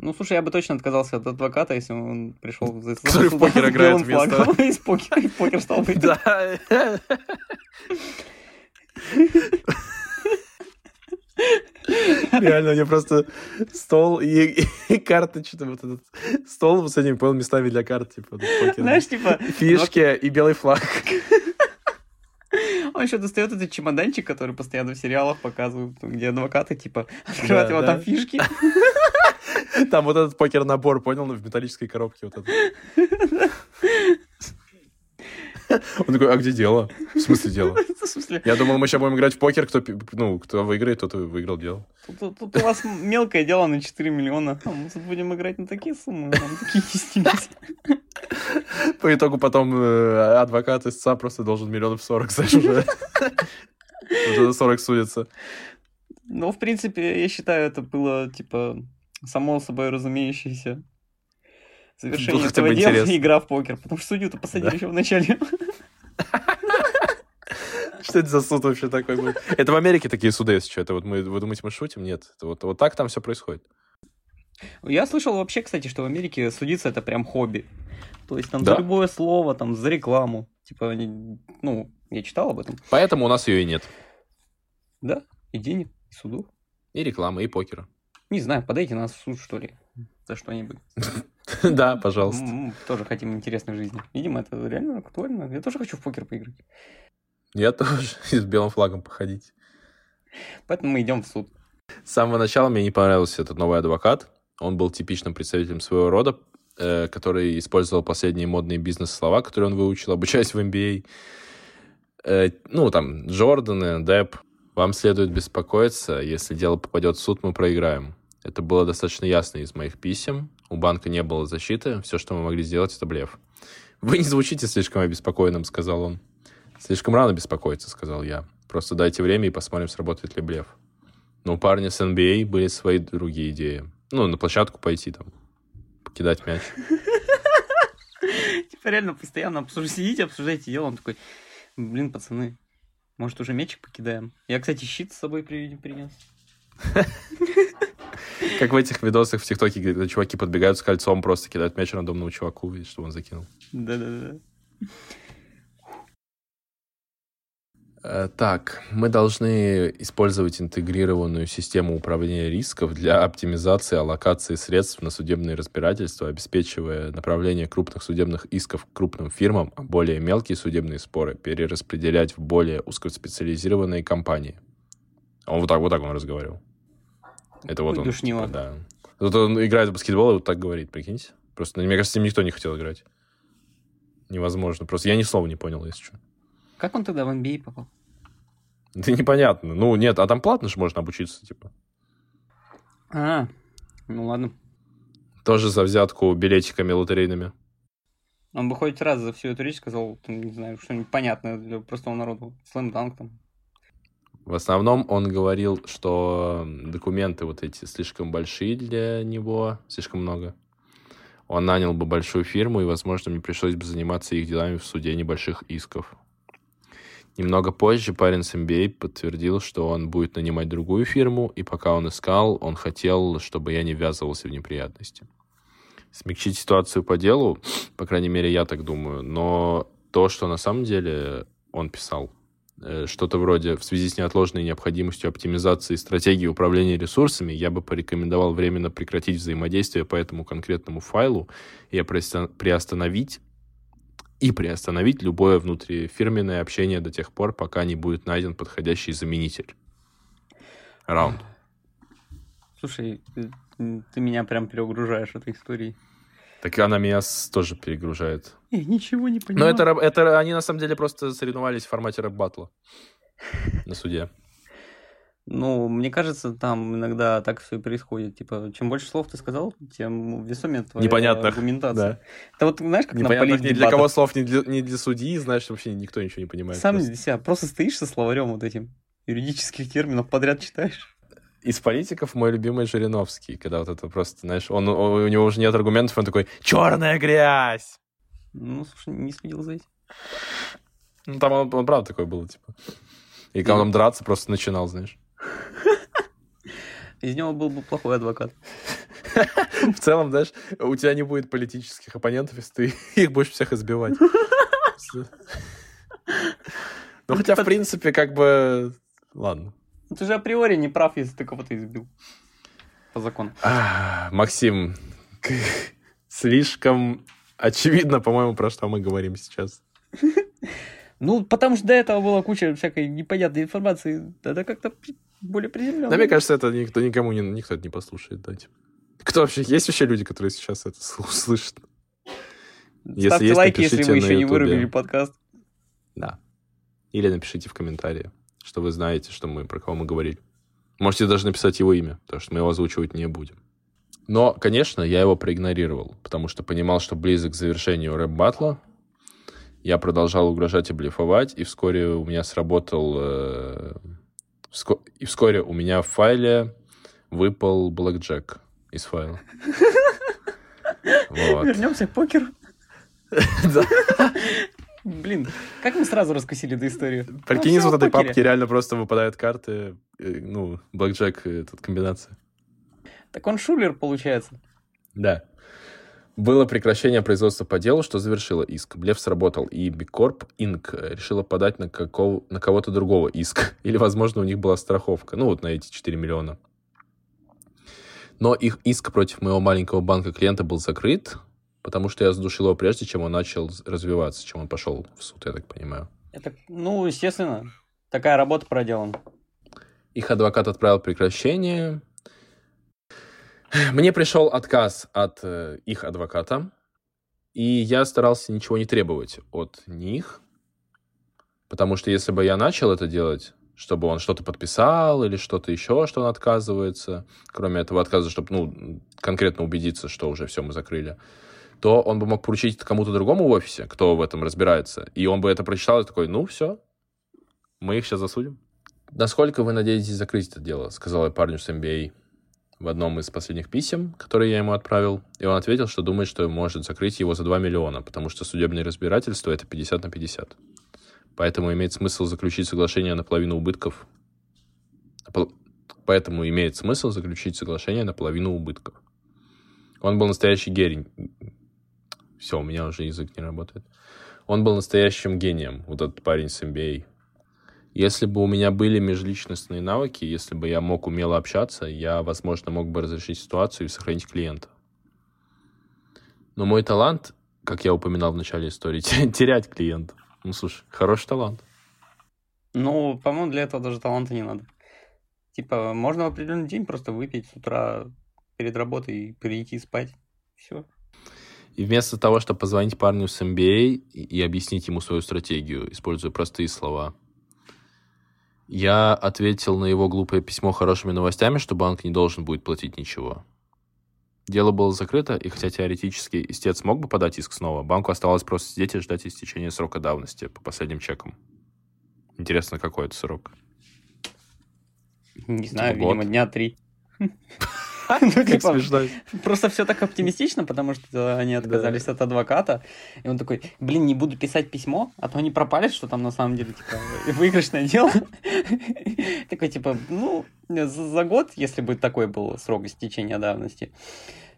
Ну, слушай, я бы точно отказался от адвоката, если он пришел за Который в покер играет вместо... Из покера, из покер стал быть. Да. Реально, мне просто стол и, и карты, что-то вот этот стол с этими, понял, местами для карт, типа, Знаешь, типа... Фишки и белый флаг. Он еще достает этот чемоданчик, который постоянно в сериалах показывают, где адвокаты, типа, открывают его, там фишки. Там вот этот покер-набор, понял, в металлической коробке вот этот. Он такой, а где дело? В смысле дело? В смысле? Я думал, мы сейчас будем играть в покер, кто, ну, кто выиграет, тот и выиграл дело. Тут, тут у вас мелкое дело на 4 миллиона. А мы тут будем играть на такие суммы, нам такие По итогу потом э, адвокат истца просто должен миллионов 40, знаешь, уже. Уже за 40 судится. Ну, в принципе, я считаю, это было, типа, само собой разумеющееся завершение Был этого дела интерес. игра в покер, потому что судью-то посадили да. еще в начале. Что это за суд вообще такой был? Это в Америке такие суды, если что. Это вот мы, вы думаете, мы шутим? Нет. Это вот, вот так там все происходит. Я слышал вообще, кстати, что в Америке судиться это прям хобби. То есть там да? за любое слово, там за рекламу. Типа, ну, я читал об этом. Поэтому у нас ее и нет. Да, и денег, и судов. И рекламы, и покера. Не знаю, подайте нас в суд, что ли, за что-нибудь. Да, пожалуйста. Мы тоже хотим интересной жизни. Видимо, это реально актуально. Я тоже хочу в покер поиграть. Я тоже. И с белым флагом походить. Поэтому мы идем в суд. С самого начала мне не понравился этот новый адвокат. Он был типичным представителем своего рода, э, который использовал последние модные бизнес-слова, которые он выучил, обучаясь в MBA. Э, ну, там, Джорданы, Депп. Вам следует беспокоиться, если дело попадет в суд, мы проиграем. Это было достаточно ясно из моих писем. У банка не было защиты. Все, что мы могли сделать, это блеф. «Вы не звучите слишком обеспокоенным», — сказал он. «Слишком рано беспокоиться», — сказал я. «Просто дайте время и посмотрим, сработает ли блеф». Но у парня с NBA были свои другие идеи. Ну, на площадку пойти там, покидать мяч. Типа реально постоянно сидите, обсуждаете дело. Он такой, блин, пацаны, может уже мячик покидаем? Я, кстати, щит с собой принес. Как в этих видосах в ТикТоке, где чуваки подбегают с кольцом, просто кидают мяч рандомному чуваку, чтобы он закинул. Да-да-да. Э, так, мы должны использовать интегрированную систему управления рисков для оптимизации аллокации средств на судебные разбирательства, обеспечивая направление крупных судебных исков к крупным фирмам, а более мелкие судебные споры перераспределять в более узкоспециализированные компании. Он вот так, вот так он разговаривал. Это вот он. Душнило. Типа, да. Вот он играет в баскетбол и вот так говорит, прикиньте. Просто, мне кажется, с ним никто не хотел играть. Невозможно. Просто я ни слова не понял, если что. Как он тогда в NBA а попал? Это непонятно. Ну, нет, а там платно же можно обучиться, типа. А, ну ладно. Тоже за взятку билетиками лотерейными. Он бы хоть раз за всю эту речь сказал, не знаю, что-нибудь понятное для простого народа. Слэм-данк там. В основном он говорил, что документы вот эти слишком большие для него, слишком много. Он нанял бы большую фирму, и, возможно, мне пришлось бы заниматься их делами в суде небольших исков. Немного позже парень с MBA подтвердил, что он будет нанимать другую фирму, и пока он искал, он хотел, чтобы я не ввязывался в неприятности. Смягчить ситуацию по делу, по крайней мере, я так думаю, но то, что на самом деле он писал, что-то вроде в связи с неотложной необходимостью оптимизации стратегии управления ресурсами, я бы порекомендовал временно прекратить взаимодействие по этому конкретному файлу и приостановить и приостановить любое внутрифирменное общение до тех пор, пока не будет найден подходящий заменитель. Раунд. Слушай, ты меня прям перегружаешь этой историей. Так она меня тоже перегружает. Я ничего не понимаю. Но это, это они на самом деле просто соревновались в формате рэп-батла на суде. Ну, мне кажется, там иногда так все и происходит. Типа, чем больше слов ты сказал, тем весомее твоя Непонятных, аргументация. Да. Это вот, знаешь, как на Непонятно ни для кого слов, ни для, ни для судьи, знаешь, вообще никто ничего не понимает. Сам просто. для себя просто стоишь со словарем вот этим юридических терминов подряд читаешь. Из политиков мой любимый Жириновский, когда вот это просто, знаешь, он, он- у него уже нет аргументов, он такой, черная грязь! Ну, слушай, не следил за этим. Ну, там он, он правда такой был, типа. И когда он драться просто начинал, знаешь. Из него был бы плохой адвокат. В целом, знаешь, у тебя не будет политических оппонентов, если ты их будешь всех избивать. Ну, хотя, в принципе, как бы... Ладно. Ну, ты же априори не прав, если ты кого-то избил. По закону. А, Максим, слишком очевидно, по-моему, про что мы говорим сейчас. Ну, потому что до этого была куча всякой непонятной информации. Это как-то более приземленно. Да, мне кажется, это никто никому не, никто это не послушает, да, типа. Кто вообще, есть вообще люди, которые сейчас это слу- слышат? если Ставьте есть, лайки, если вы еще не вырубили подкаст. Да. Или напишите в комментарии, что вы знаете, что мы, про кого мы говорили. Можете даже написать его имя, потому что мы его озвучивать не будем. Но, конечно, я его проигнорировал, потому что понимал, что близок к завершению рэп-батла. Я продолжал угрожать и блефовать, и вскоре у меня сработал... э, вско- И вскоре у меня в файле выпал блэкджек из файла. Вот. Вернемся к покеру. Блин, как мы сразу раскусили эту историю? Прикинь, Ну, из вот этой папки реально просто выпадают карты, э, ну, блэкджек, э, тут комбинация. Так он шулер, получается. Да. Было прекращение производства по делу, что завершило иск. Блеф сработал, и Бикорп Инк решила подать на, какого, на кого-то другого иск. Или, возможно, у них была страховка. Ну, вот на эти 4 миллиона. Но их иск против моего маленького банка клиента был закрыт, потому что я задушил его прежде, чем он начал развиваться, чем он пошел в суд, я так понимаю. Это, ну, естественно, такая работа проделана. Их адвокат отправил прекращение. Мне пришел отказ от э, их адвоката, и я старался ничего не требовать от них, потому что если бы я начал это делать, чтобы он что-то подписал или что-то еще, что он отказывается, кроме этого отказа, чтобы ну, конкретно убедиться, что уже все мы закрыли, то он бы мог поручить это кому-то другому в офисе, кто в этом разбирается, и он бы это прочитал и такой, ну все, мы их сейчас засудим. «Насколько вы надеетесь закрыть это дело?» — сказал я парню с MBA в одном из последних писем, которые я ему отправил. И он ответил, что думает, что может закрыть его за 2 миллиона, потому что судебное разбирательство — это 50 на 50. Поэтому имеет смысл заключить соглашение на половину убытков. Поэтому имеет смысл заключить соглашение на половину убытков. Он был настоящий гений. Все, у меня уже язык не работает. Он был настоящим гением, вот этот парень с MBA. Если бы у меня были межличностные навыки, если бы я мог умело общаться, я, возможно, мог бы разрешить ситуацию и сохранить клиента. Но мой талант, как я упоминал в начале истории, терять клиентов. Ну, слушай, хороший талант. Ну, по-моему, для этого даже таланта не надо. Типа, можно в определенный день просто выпить с утра перед работой и прийти спать. Все. И вместо того, чтобы позвонить парню с MBA и, и объяснить ему свою стратегию, используя простые слова, я ответил на его глупое письмо хорошими новостями, что банк не должен будет платить ничего. Дело было закрыто, и хотя теоретически истец мог бы подать иск снова, банку оставалось просто сидеть и ждать истечения срока давности по последним чекам. Интересно, какой это срок? Не знаю, Типа год. видимо, дня три. Как типа. Просто все так оптимистично, потому что они отказались от адвоката. И он такой, блин, не буду писать письмо, а то они пропали, что там на самом деле, типа, выигрышное дело. Такой, типа, ну, за за год, если бы такой был срок истечения давности,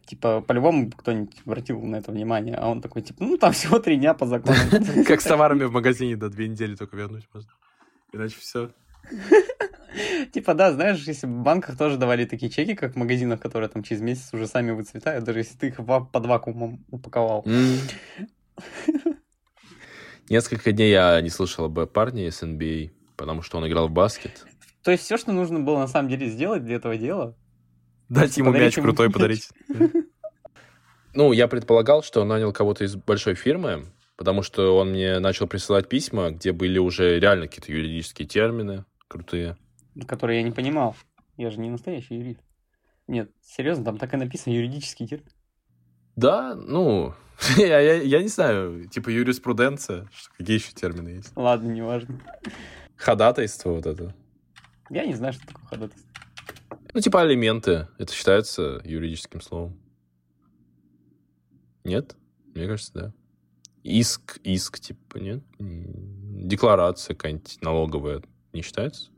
типа, по-любому кто-нибудь обратил на это внимание. А он такой, типа, ну, там всего три дня по закону. Как с товарами в магазине до две недели только вернуть можно. Иначе все. Типа, да, знаешь, если в банках тоже давали такие чеки, как в магазинах, которые там через месяц уже сами выцветают, даже если ты их под вакуумом упаковал. Несколько дней я не слышал об парне из NBA, потому что он играл в баскет. То есть все, что нужно было на самом деле сделать для этого дела, Дать ему мяч крутой мяч. подарить. Ну, я предполагал, что он нанял кого-то из большой фирмы, потому что он мне начал присылать письма, где были уже реально какие-то юридические термины крутые. Который я не понимал. Я же не настоящий юрист. Нет, серьезно, там так и написано юридический термин. Да, ну, я, я, я не знаю, типа юриспруденция, что, какие еще термины есть? Ладно, неважно. Ходатайство вот это. Я не знаю, что такое ходатайство. Ну, типа алименты, это считается юридическим словом. Нет? Мне кажется, да. Иск, иск, типа, нет? Декларация какая-нибудь налоговая не считается?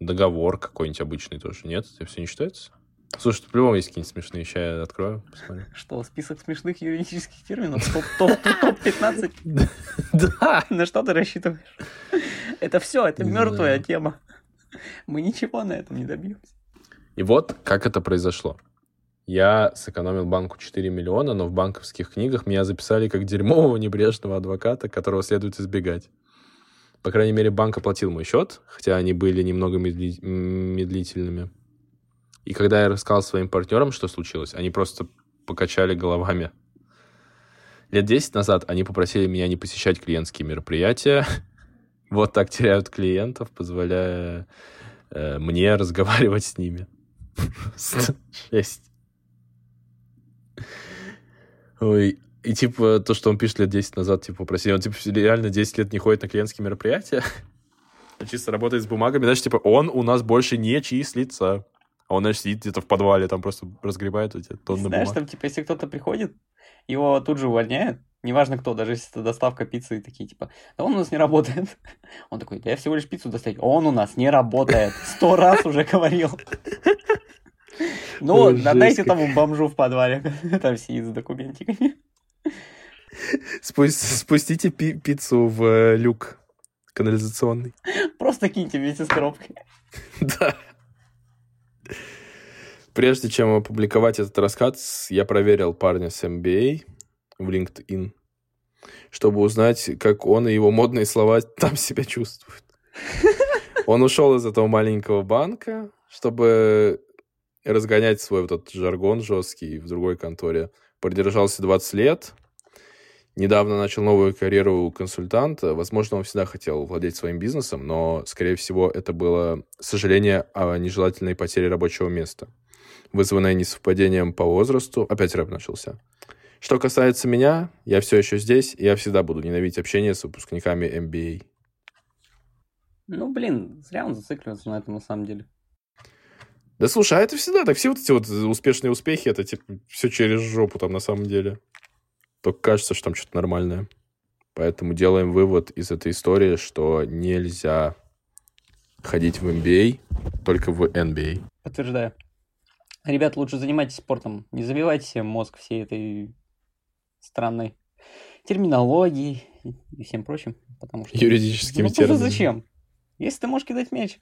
Договор какой-нибудь обычный тоже, нет? Это все не считается? Слушай, тут по-любому есть какие-нибудь смешные вещи, я открою, посмотрю. Что, список смешных юридических терминов? Топ-15? Да! На что ты рассчитываешь? Это все, это мертвая тема. Мы ничего на этом не добьемся. И вот как это произошло. Я сэкономил банку 4 миллиона, но в банковских книгах меня записали как дерьмового небрежного адвоката, которого следует избегать. По крайней мере, банк оплатил мой счет, хотя они были немного медли... медлительными. И когда я рассказал своим партнерам, что случилось, они просто покачали головами. Лет 10 назад они попросили меня не посещать клиентские мероприятия. вот так теряют клиентов, позволяя э, мне разговаривать с ними. Шесть. Ой, и типа то, что он пишет лет 10 назад, типа попросили, он типа реально 10 лет не ходит на клиентские мероприятия, а чисто работает с бумагами, значит, типа он у нас больше не числится. А он, значит, сидит где-то в подвале, там просто разгребает эти тонны Знаешь, бумаг. там, типа, если кто-то приходит, его тут же увольняют, неважно кто, даже если это доставка пиццы, и такие, типа, да он у нас не работает. Он такой, да я всего лишь пиццу доставить. Он у нас не работает. Сто раз уже говорил. Ну, отдайте тому бомжу в подвале, там сидит с документиками. Спу- Спустите пи- пиццу в э, люк канализационный. Просто киньте вместе с коробкой. Да. Прежде чем опубликовать этот рассказ, я проверил парня с MBA в LinkedIn, чтобы узнать, как он и его модные слова там себя чувствуют. Он ушел из этого маленького банка, чтобы разгонять свой вот этот жаргон жесткий в другой конторе. Продержался 20 лет, недавно начал новую карьеру консультанта. Возможно, он всегда хотел владеть своим бизнесом, но, скорее всего, это было сожаление о нежелательной потере рабочего места, вызванное несовпадением по возрасту. Опять рэп начался. Что касается меня, я все еще здесь, и я всегда буду ненавидеть общение с выпускниками MBA. Ну, блин, зря он зацикливается на этом на самом деле. Да слушай, а это всегда так. Все вот эти вот успешные успехи, это типа все через жопу там на самом деле. Только кажется, что там что-то нормальное. Поэтому делаем вывод из этой истории, что нельзя ходить в MBA, только в NBA. Подтверждаю. Ребят, лучше занимайтесь спортом. Не забивайте себе мозг всей этой странной терминологией и всем прочим. Потому что... Юридическими ну, терминами. зачем? Если ты можешь кидать мяч,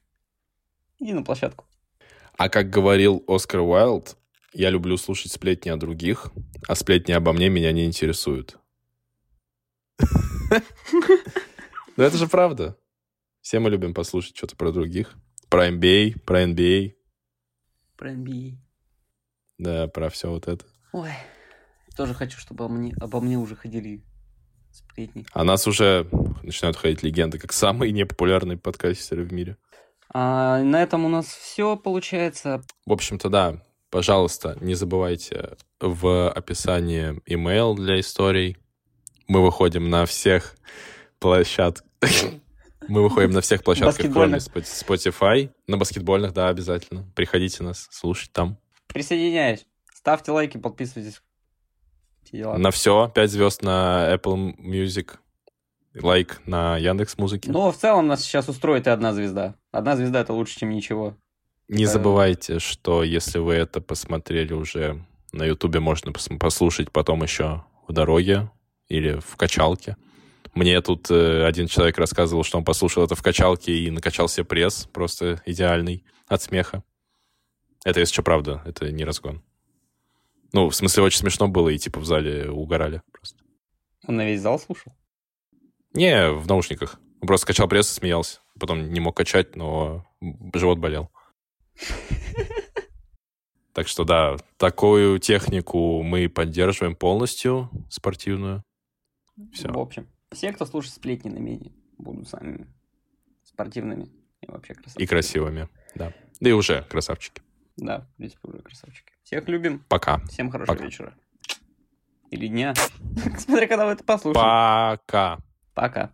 иди на площадку. А как говорил Оскар Уайлд, я люблю слушать сплетни о других, а сплетни обо мне меня не интересуют. Но это же правда. Все мы любим послушать что-то про других. Про NBA, про NBA, Про NBA. да, про все вот это. Ой. Тоже хочу, чтобы обо мне, обо мне уже ходили сплетни. А нас уже начинают ходить легенды, как самые непопулярные подкастеры в мире. А на этом у нас все получается. В общем-то, да, пожалуйста, не забывайте в описании email для историй. Мы выходим на всех площадках. Мы выходим на всех площадках, кроме Spotify. На баскетбольных, да, обязательно. Приходите нас слушать там. Присоединяюсь. Ставьте лайки, подписывайтесь. На все. 5 звезд на Apple Music. Лайк на Яндекс Музыке. Но в целом нас сейчас устроит и одна звезда. Одна звезда это лучше, чем ничего. Не э, забывайте, что если вы это посмотрели уже на Ютубе, можно пос- послушать потом еще в дороге или в качалке. Мне тут э, один человек рассказывал, что он послушал это в качалке и накачал себе пресс, просто идеальный, от смеха. Это, если что, правда, это не разгон. Ну, в смысле, очень смешно было, и типа в зале угорали просто. Он на весь зал слушал. Не, в наушниках. Он просто качал пресс и смеялся. Потом не мог качать, но живот болел. Так что да, такую технику мы поддерживаем полностью, спортивную. Всё. В общем, все, кто слушает сплетни на меди, будут сами спортивными И вообще красавчики. И красивыми, да. Да и уже красавчики. Да, в принципе, уже красавчики. Всех любим. Пока. Всем хорошего Пока. вечера. Или дня. Смотря, когда вы это послушаете. Пока. Пока.